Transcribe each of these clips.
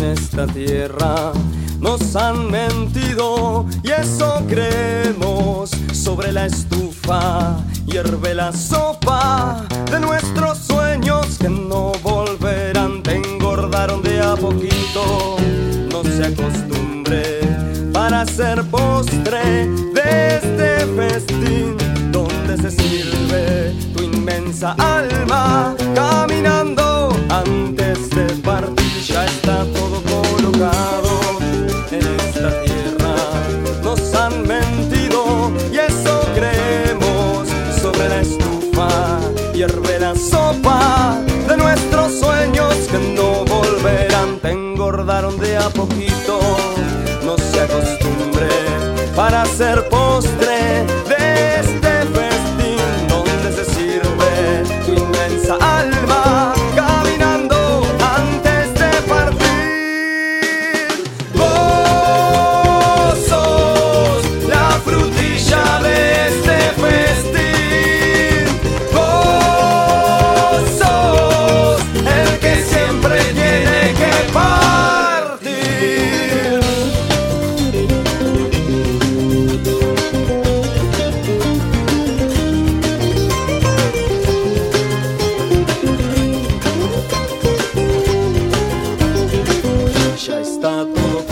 esta tierra nos han mentido y eso creemos. Sobre la estufa hierve la sopa de nuestros sueños que no volverán. Te engordaron de a poquito, no se acostumbre para ser postre de este festín donde se sirve tu inmensa alma estufa hierve la sopa de nuestros sueños que no volverán. Te engordaron de a poquito, no se acostumbre para ser postre tanto.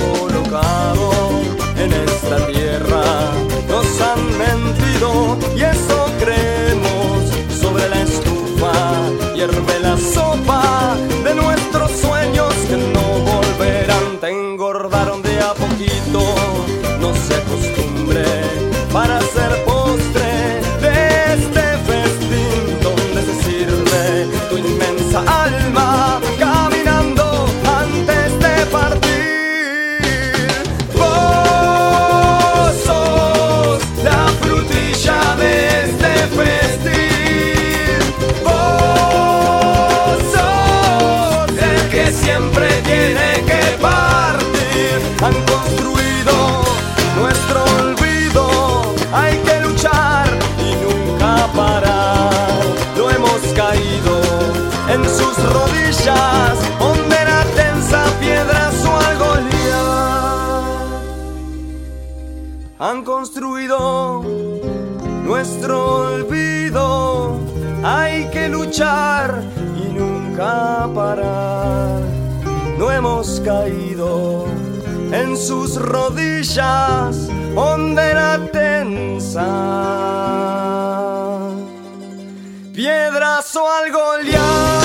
Han construido nuestro olvido. Hay que luchar y nunca parar. No hemos caído en sus rodillas, donde la tensa piedra su Han construido nuestro olvido. Hay que luchar y nunca parar. No hemos caído en sus rodillas, donde la tensa piedras o al Goliat.